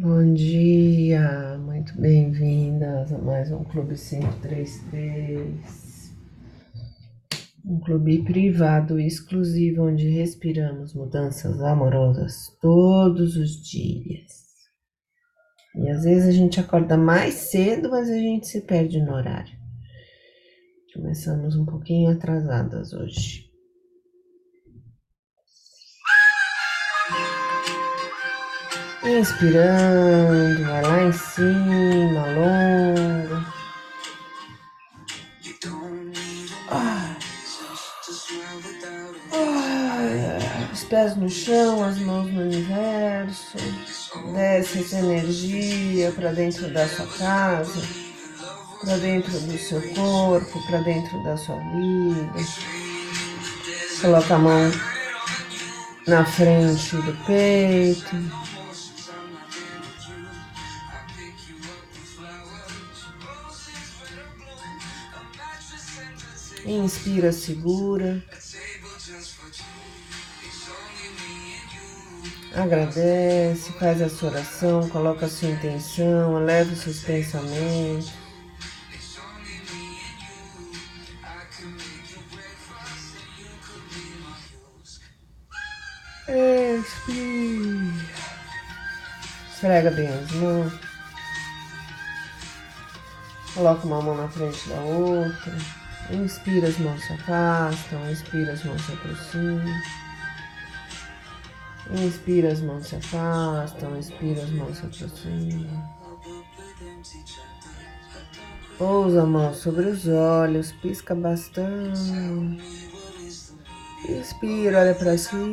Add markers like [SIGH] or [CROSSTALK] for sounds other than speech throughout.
Bom dia, muito bem-vindas a mais um Clube 533. Um clube privado exclusivo onde respiramos mudanças amorosas todos os dias. E às vezes a gente acorda mais cedo, mas a gente se perde no horário. Começamos um pouquinho atrasadas hoje. Inspirando, vai lá em cima, longo. Os pés no chão, as mãos no universo. Desce essa energia para dentro da sua casa, para dentro do seu corpo, para dentro da sua vida. Coloca a mão na frente do peito. Inspira, segura. Agradece, faz a sua oração, coloca a sua intenção, eleva os seus pensamentos. Expira. Esfrega bem as mãos. Coloca uma mão na frente da outra. Inspira, as mãos se afastam, expira, as mãos se aproximam. Inspira, as mãos se afastam, expira, as mãos se aproximam. Pousa a mão sobre os olhos, pisca bastante. Inspira, olha para cima,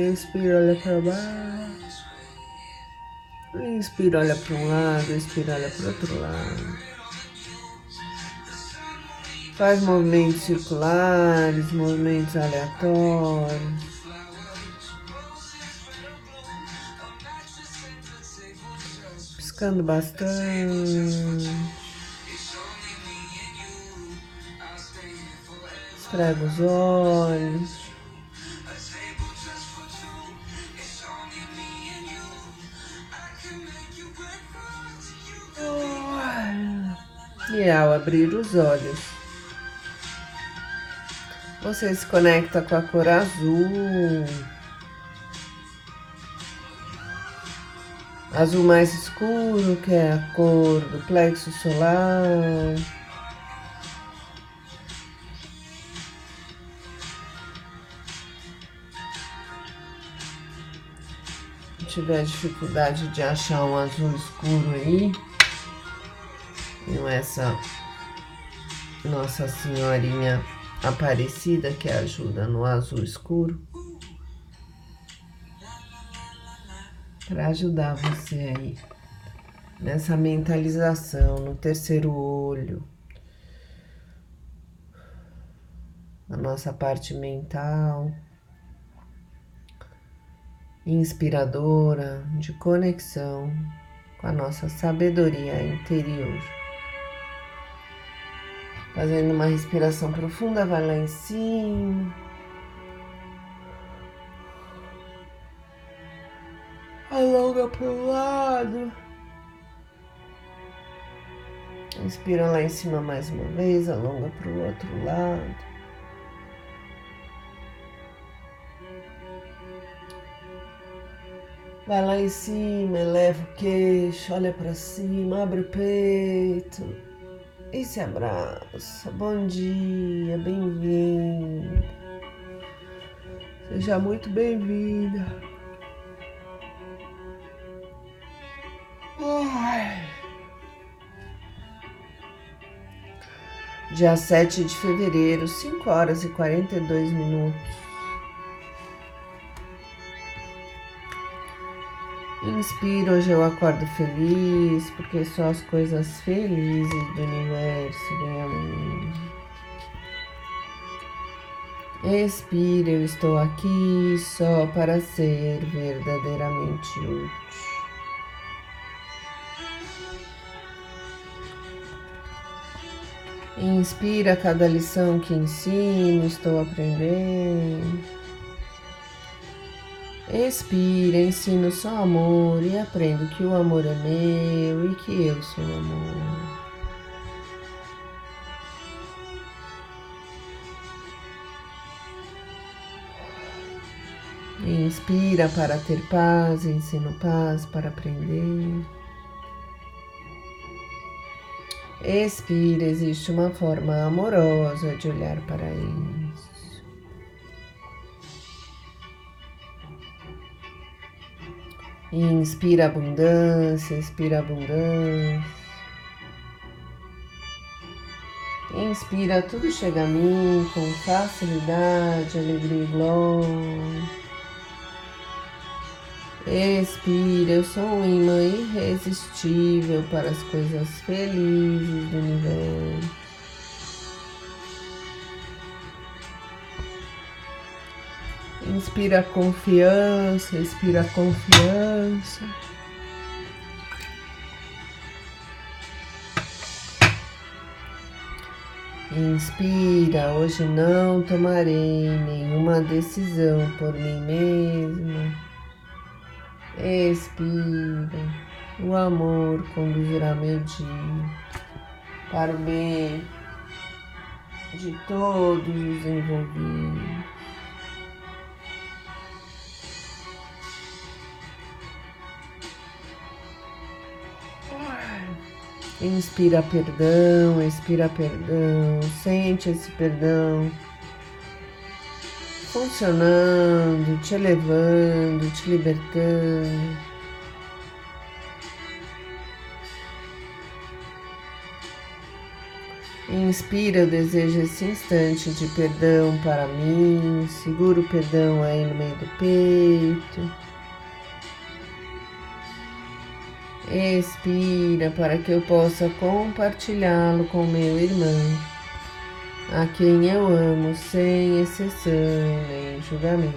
expira, olha para baixo. Inspira, olha para um lado, expira, olha para outro lado. Faz movimentos circulares, movimentos aleatórios. Piscando bastante. Esfrega os olhos. E ao abrir os olhos, você se conecta com a cor azul. Azul mais escuro, que é a cor do plexo solar. Se tiver dificuldade de achar um azul escuro aí, com essa Nossa Senhorinha Aparecida que ajuda no azul escuro. Para ajudar você aí nessa mentalização no terceiro olho, na nossa parte mental, inspiradora, de conexão com a nossa sabedoria interior. Fazendo uma respiração profunda, vai lá em cima. Alonga para o lado. Inspira lá em cima mais uma vez, alonga para o outro lado. Vai lá em cima, eleva o queixo, olha para cima, abre o peito e se abraça. Bom dia, bem-vindo. Seja muito bem-vinda. Dia 7 de fevereiro, 5 horas e 42 minutos. Inspiro, hoje eu acordo feliz, porque só as coisas felizes do universo vêm. Expiro, eu estou aqui só para ser verdadeiramente útil. Inspira cada lição que ensino, estou aprendendo. Expira, ensino só amor e aprendo que o amor é meu e que eu sou amor. Inspira para ter paz, ensino paz para aprender. Expira, existe uma forma amorosa de olhar para Inspira abundância, expira abundância. Inspira, tudo chega a mim com facilidade, alegria e glória. Expira, eu sou um imã irresistível para as coisas felizes do universo. Inspira confiança, expira confiança. Inspira, hoje não tomarei nenhuma decisão por mim mesma. Expira. O amor conduzirá meu dia para o bem de todos os envolvidos. Inspira perdão, expira perdão, sente esse perdão funcionando, te elevando, te libertando. Inspira, eu desejo esse instante de perdão para mim, segura o perdão aí no meio do peito. Expira para que eu possa compartilhá-lo com meu irmão a quem eu amo sem exceção nem julgamento.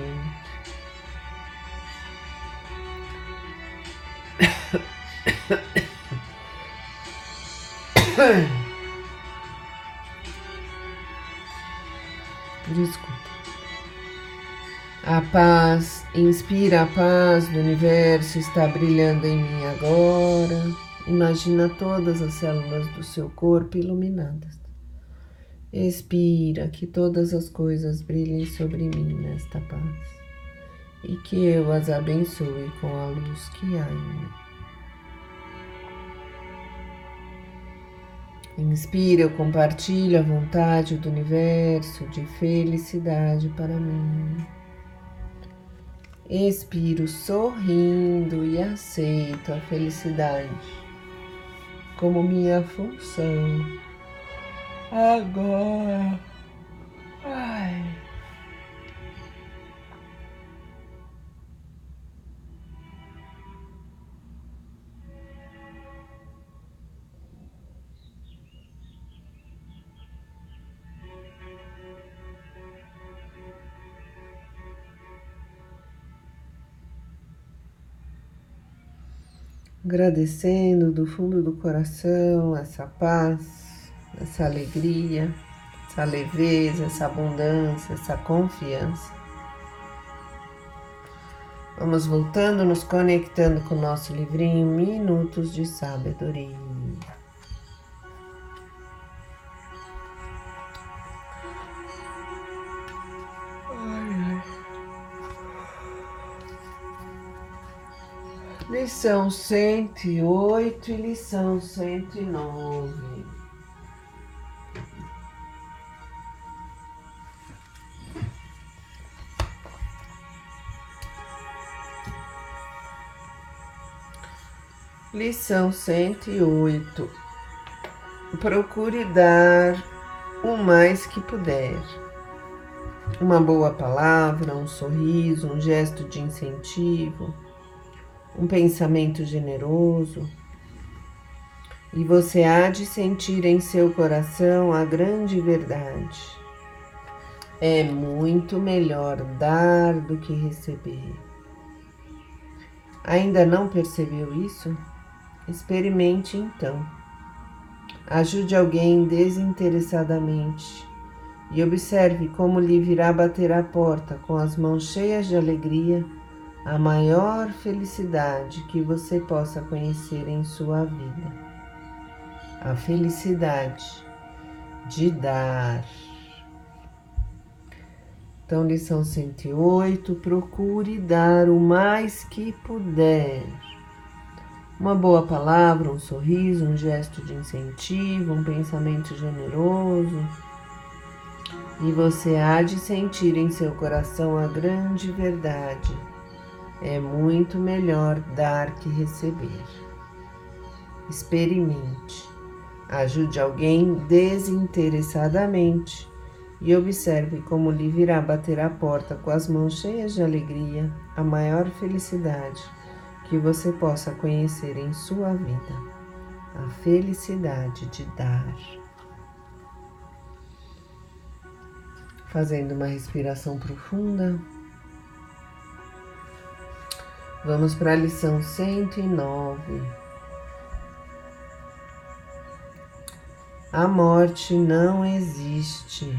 [COUGHS] Desculpa. A paz, inspira a paz do universo, está brilhando em mim agora. Imagina todas as células do seu corpo iluminadas. Expira que todas as coisas brilhem sobre mim nesta paz e que eu as abençoe com a luz que há em mim. Inspira, eu compartilho a vontade do universo de felicidade para mim. Expiro sorrindo e aceito a felicidade como minha função Agora. Ai. Agradecendo do fundo do coração essa paz essa alegria, essa leveza, essa abundância, essa confiança. Vamos voltando, nos conectando com o nosso livrinho Minutos de Sabedoria. Lição cento e oito lição cento e nove. Lição 108. Procure dar o mais que puder. Uma boa palavra, um sorriso, um gesto de incentivo, um pensamento generoso. E você há de sentir em seu coração a grande verdade. É muito melhor dar do que receber. Ainda não percebeu isso? Experimente então. Ajude alguém desinteressadamente e observe como lhe virá bater a porta com as mãos cheias de alegria a maior felicidade que você possa conhecer em sua vida. A felicidade de dar. Então, lição 108: procure dar o mais que puder. Uma boa palavra, um sorriso, um gesto de incentivo, um pensamento generoso. E você há de sentir em seu coração a grande verdade é muito melhor dar que receber. Experimente. Ajude alguém desinteressadamente e observe como lhe virá bater a porta com as mãos cheias de alegria a maior felicidade que você possa conhecer em sua vida. A felicidade de dar. Fazendo uma respiração profunda. Vamos para a lição 109. A morte não existe.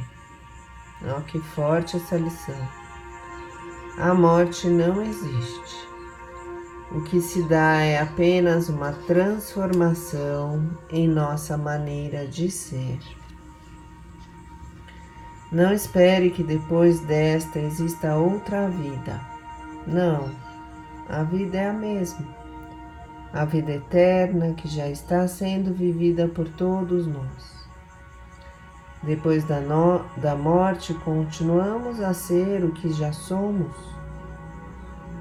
Olha que forte essa lição. A morte não existe. O que se dá é apenas uma transformação em nossa maneira de ser. Não espere que depois desta exista outra vida. Não a vida é a mesma. A vida eterna que já está sendo vivida por todos nós. Depois da, no, da morte, continuamos a ser o que já somos.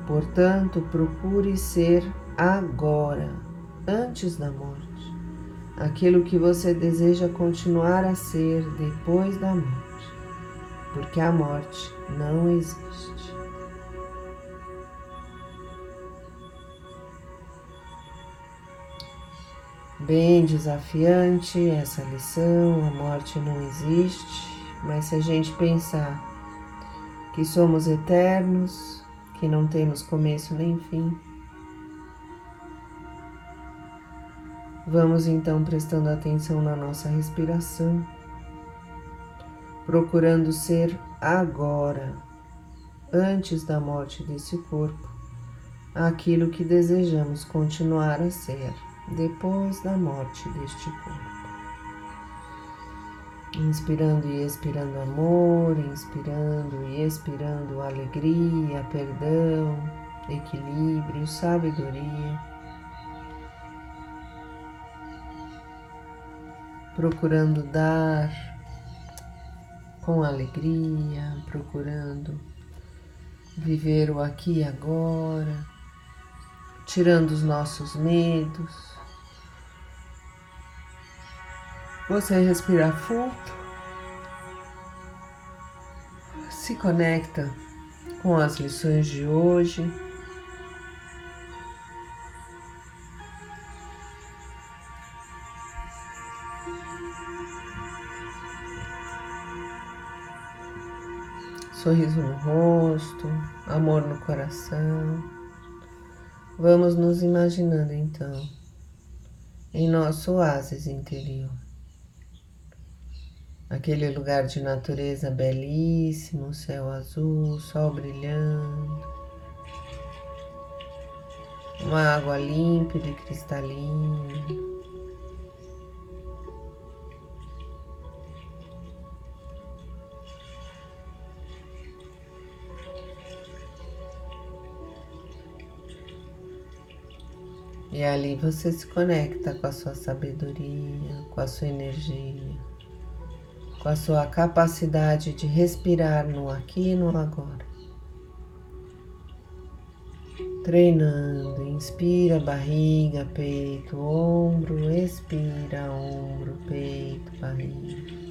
Portanto, procure ser agora, antes da morte, aquilo que você deseja continuar a ser depois da morte, porque a morte não existe. Bem desafiante essa lição, a morte não existe, mas se a gente pensar que somos eternos, que não temos começo nem fim, vamos então prestando atenção na nossa respiração, procurando ser agora, antes da morte desse corpo, aquilo que desejamos continuar a ser depois da morte deste corpo. Inspirando e expirando amor, inspirando e expirando alegria, perdão, equilíbrio, sabedoria. Procurando dar com alegria, procurando viver o aqui e agora, tirando os nossos medos, Você respira fundo, se conecta com as lições de hoje. Sorriso no rosto, amor no coração. Vamos nos imaginando então em nosso oásis interior aquele lugar de natureza belíssimo, céu azul, sol brilhando, uma água límpida e cristalina. E ali você se conecta com a sua sabedoria, com a sua energia com a sua capacidade de respirar no aqui e no agora. Treinando, inspira barriga, peito, ombro, expira ombro, peito, barriga.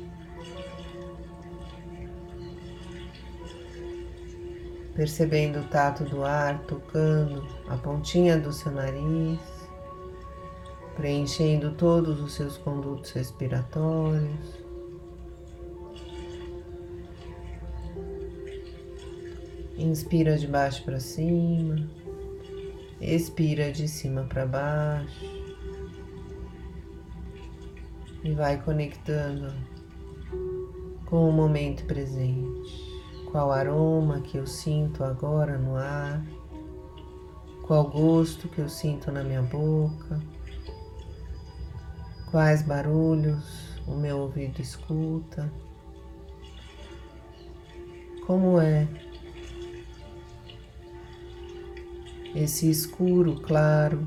Percebendo o tato do ar tocando a pontinha do seu nariz, preenchendo todos os seus condutos respiratórios. Inspira de baixo para cima, expira de cima para baixo e vai conectando com o momento presente, qual aroma que eu sinto agora no ar, Qual gosto que eu sinto na minha boca? Quais barulhos o meu ouvido escuta? Como é esse escuro claro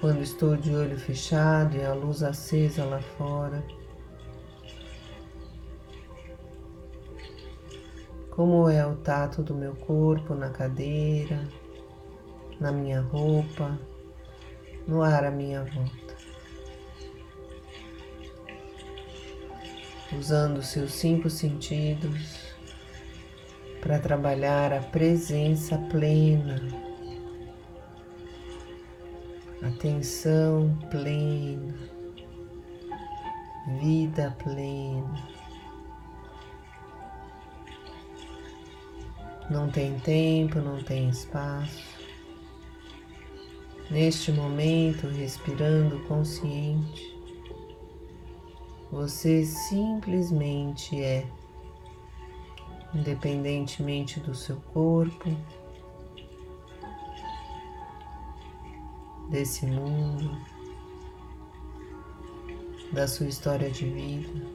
quando estou de olho fechado e a luz acesa lá fora? Como é o tato do meu corpo na cadeira, na minha roupa, no ar à minha volta? usando seus cinco sentidos para trabalhar a presença plena, atenção plena, vida plena. Não tem tempo, não tem espaço. Neste momento, respirando consciente, você simplesmente é, independentemente do seu corpo, desse mundo, da sua história de vida.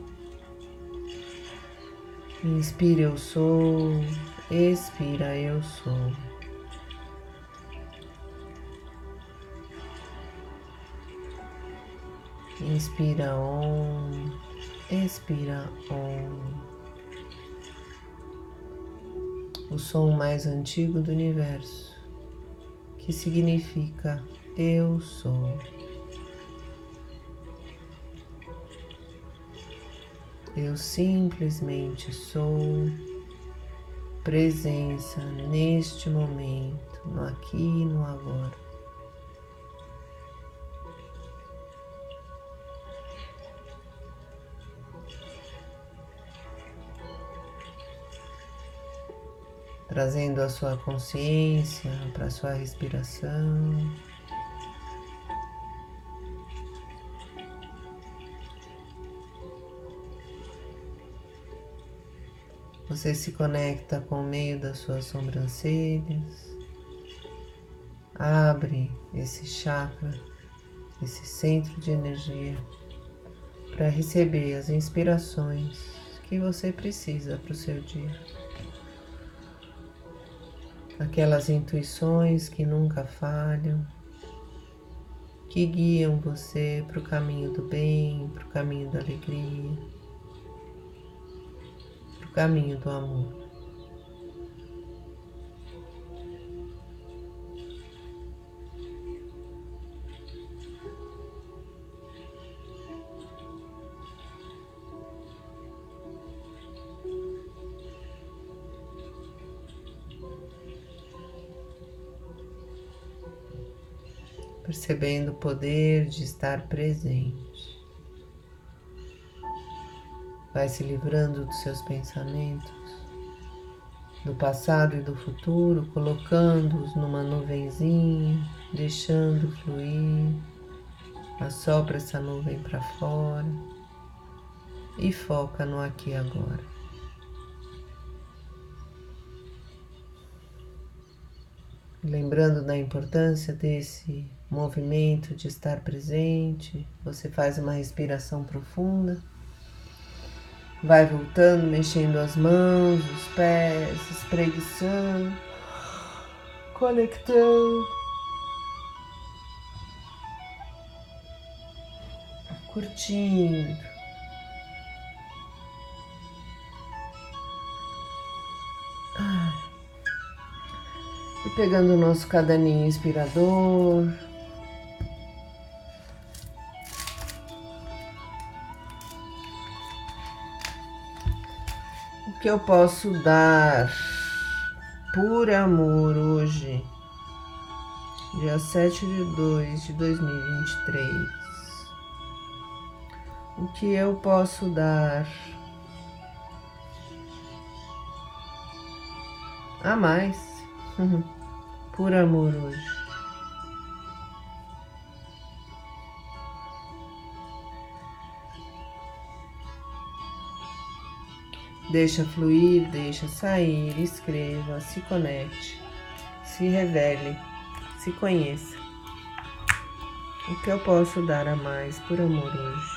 Inspira, eu sou, expira, eu sou. Inspira Om, expira Om. O som mais antigo do universo, que significa Eu sou. Eu simplesmente sou presença neste momento, no aqui e no agora. trazendo a sua consciência para a sua respiração. Você se conecta com o meio das suas sobrancelhas, abre esse chakra, esse centro de energia, para receber as inspirações que você precisa para o seu dia. Aquelas intuições que nunca falham, que guiam você para o caminho do bem, para o caminho da alegria, caminho do amor. percebendo o poder de estar presente. Vai se livrando dos seus pensamentos, do passado e do futuro, colocando-os numa nuvenzinha, deixando fluir. Assopra essa nuvem para fora e foca no aqui e agora. Lembrando da importância desse movimento de estar presente, você faz uma respiração profunda, vai voltando, mexendo as mãos, os pés, espreguiçando, conectando, curtindo. E pegando o nosso caderninho inspirador. Que eu posso dar por amor hoje, dia 7 de 2 de 2023? O que eu posso dar a mais? [LAUGHS] por amor hoje. Deixa fluir, deixa sair, escreva, se conecte, se revele Se conheça. O que eu posso dar a mais por amor hoje?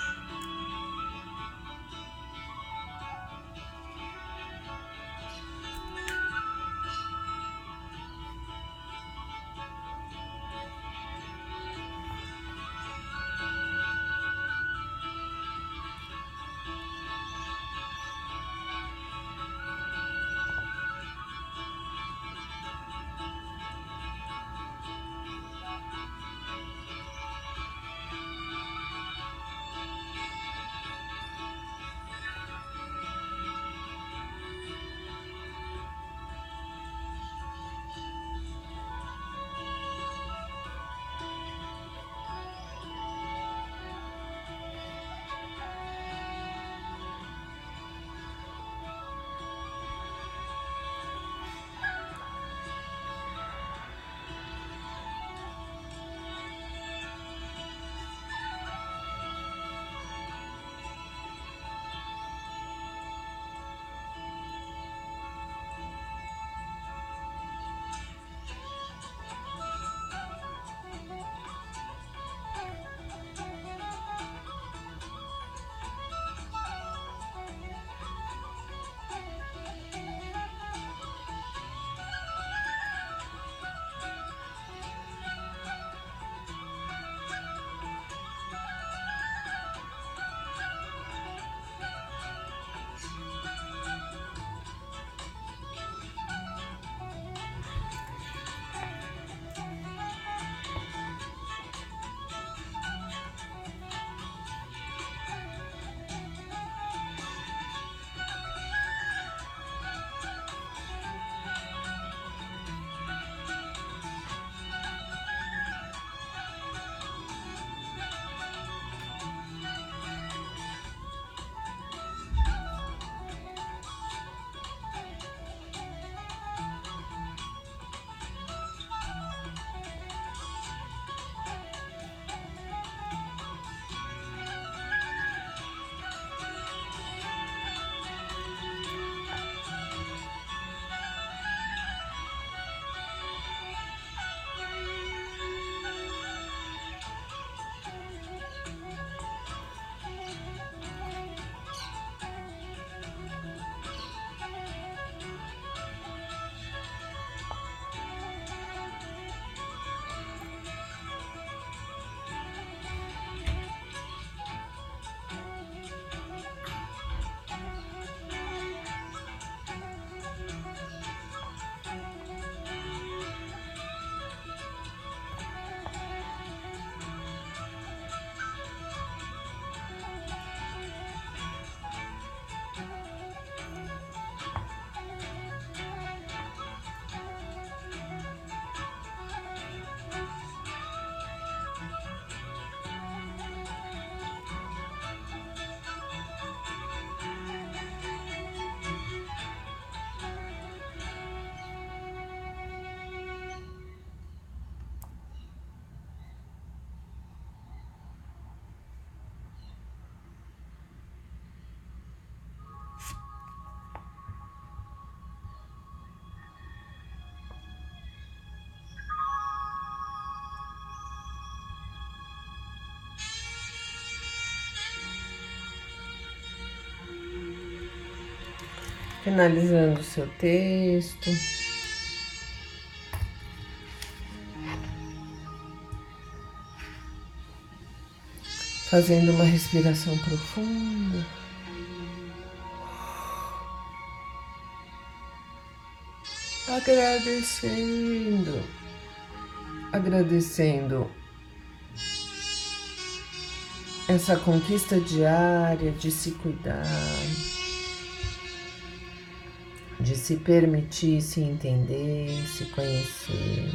Finalizando o seu texto. Fazendo uma respiração profunda. Agradecendo, agradecendo essa conquista diária de se cuidar de se permitir se entender, se conhecer.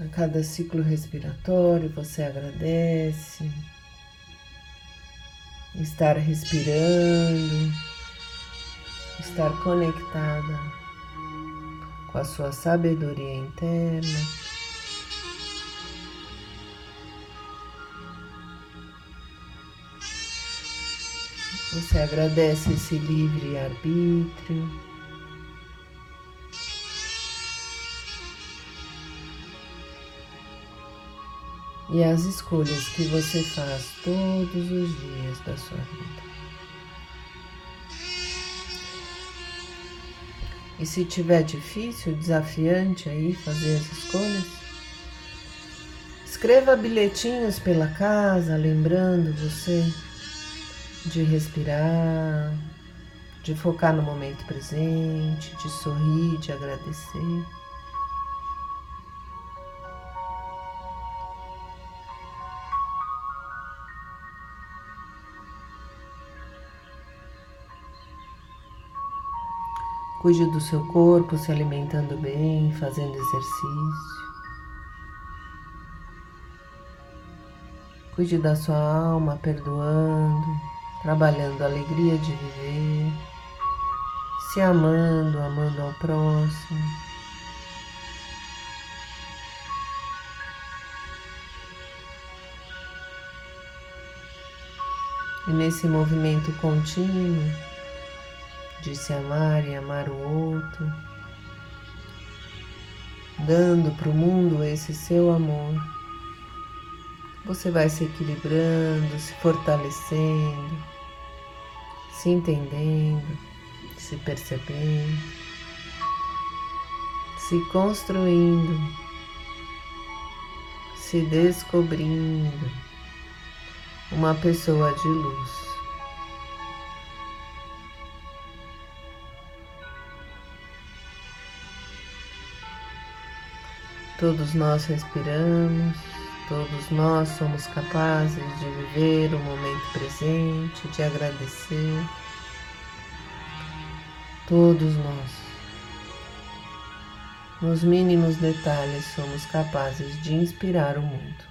A cada ciclo respiratório você agradece estar respirando, estar conectada com a sua sabedoria interna. Você agradece esse livre arbítrio. E as escolhas que você faz todos os dias da sua vida. E se tiver difícil, desafiante aí fazer as escolhas, escreva bilhetinhos pela casa, lembrando você de respirar, de focar no momento presente, de sorrir, de agradecer. Cuide do seu corpo, se alimentando bem, fazendo exercício. Cuide da sua alma, perdoando, trabalhando a alegria de viver, se amando, amando ao próximo. E nesse movimento contínuo de se amar e amar o outro, dando para o mundo esse seu amor, você vai se equilibrando, se fortalecendo, se entendendo, se percebendo, se construindo, se descobrindo uma pessoa de luz. Todos nós respiramos. Todos nós somos capazes de viver o momento presente, de agradecer. Todos nós, nos mínimos detalhes, somos capazes de inspirar o mundo.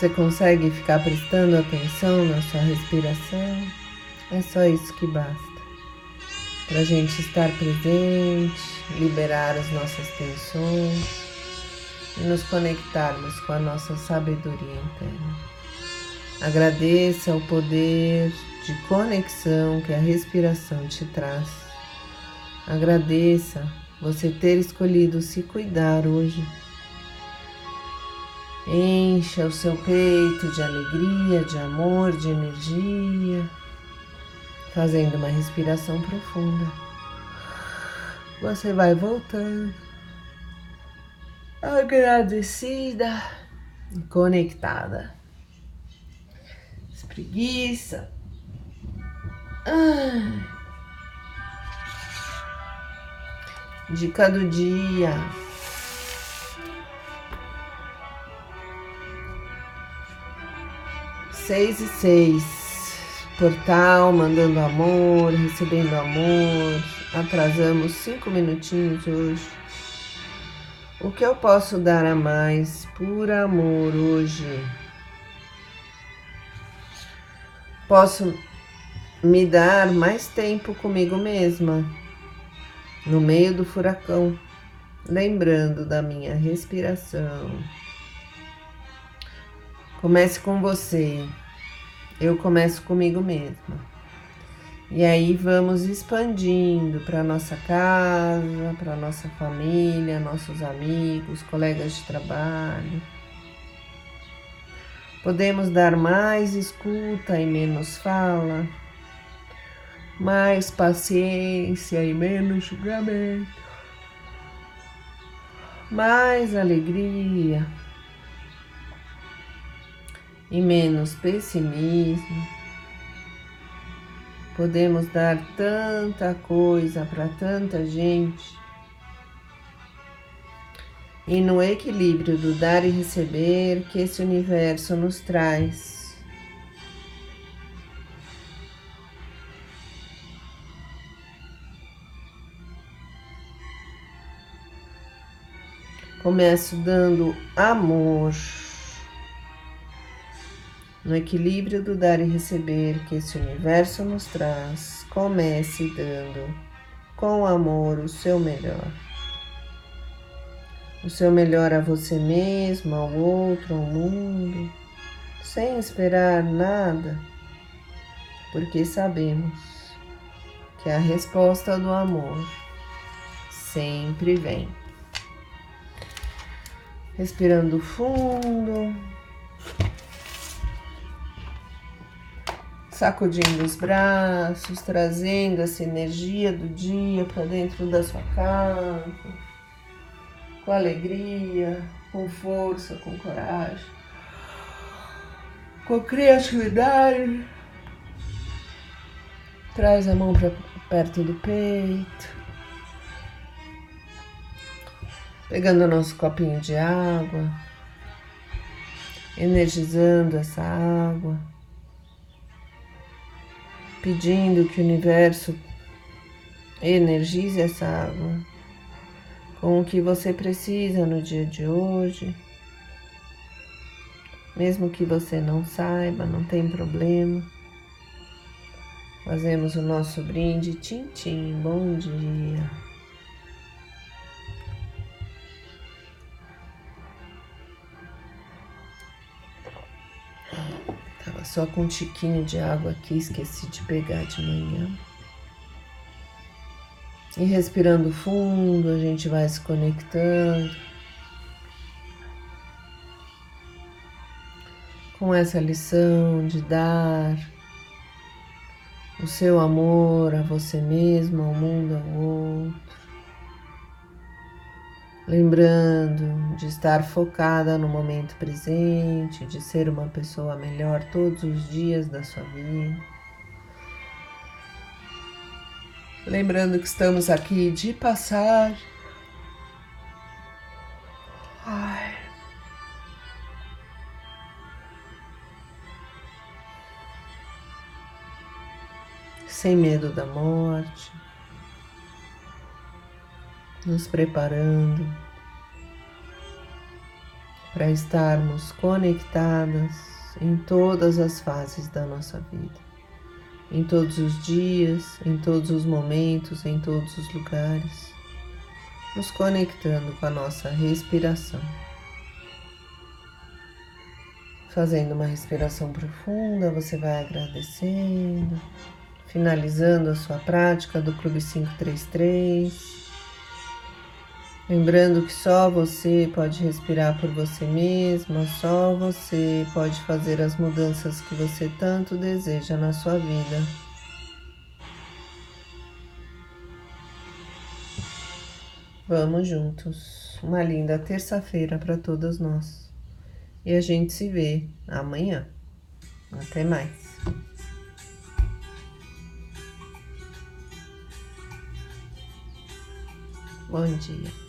Você consegue ficar prestando atenção na sua respiração? É só isso que basta. Para a gente estar presente, liberar as nossas tensões e nos conectarmos com a nossa sabedoria interna. Agradeça o poder de conexão que a respiração te traz. Agradeça você ter escolhido se cuidar hoje Encha o seu peito de alegria, de amor, de energia, fazendo uma respiração profunda. Você vai voltando, agradecida e conectada. Espreguiça. Dica do dia. Seis e seis. Portal mandando amor, recebendo amor. Atrasamos cinco minutinhos hoje. O que eu posso dar a mais por amor hoje? Posso me dar mais tempo comigo mesma, no meio do furacão, lembrando da minha respiração. Comece com você eu começo comigo mesma. E aí vamos expandindo para nossa casa, para nossa família, nossos amigos, colegas de trabalho. Podemos dar mais escuta e menos fala, mais paciência e menos julgamento, mais alegria e menos pessimismo. Podemos dar tanta coisa para tanta gente e no equilíbrio do dar e receber que esse universo nos traz. Começo dando amor no equilíbrio do dar e receber que esse universo nos traz. Comece dando com amor o seu melhor. O seu melhor a você mesmo, ao outro, ao mundo, sem esperar nada, porque sabemos que a resposta do amor sempre vem respirando fundo, sacudindo os braços, trazendo essa energia do dia para dentro da sua casa, com alegria, com força, com coragem, com criatividade. Traz a mão para perto do peito. pegando nosso copinho de água, energizando essa água, pedindo que o universo energize essa água com o que você precisa no dia de hoje. Mesmo que você não saiba, não tem problema. Fazemos o nosso brinde. Tchim. Bom dia. Só com um tiquinho de água aqui, esqueci de pegar de manhã. E respirando fundo, a gente vai se conectando com essa lição de dar o seu amor a você mesmo, ao mundo, ao outro. Lembrando de estar focada no momento presente, de ser uma pessoa melhor todos os dias da sua vida. Lembrando que estamos aqui de passar. Ai. Sem medo da morte nos preparando para estarmos conectadas em todas as fases da nossa vida, em todos os dias, em todos os momentos, em todos os lugares, nos conectando com a nossa respiração. Fazendo uma respiração profunda, você vai agradecendo, finalizando a sua prática do Clube 533 Lembrando que só você pode respirar por você mesma, só você pode fazer as mudanças que você tanto deseja na sua vida. Vamos juntos. Uma linda terça-feira para todas nós. E a gente se vê amanhã. Até mais. Bom dia.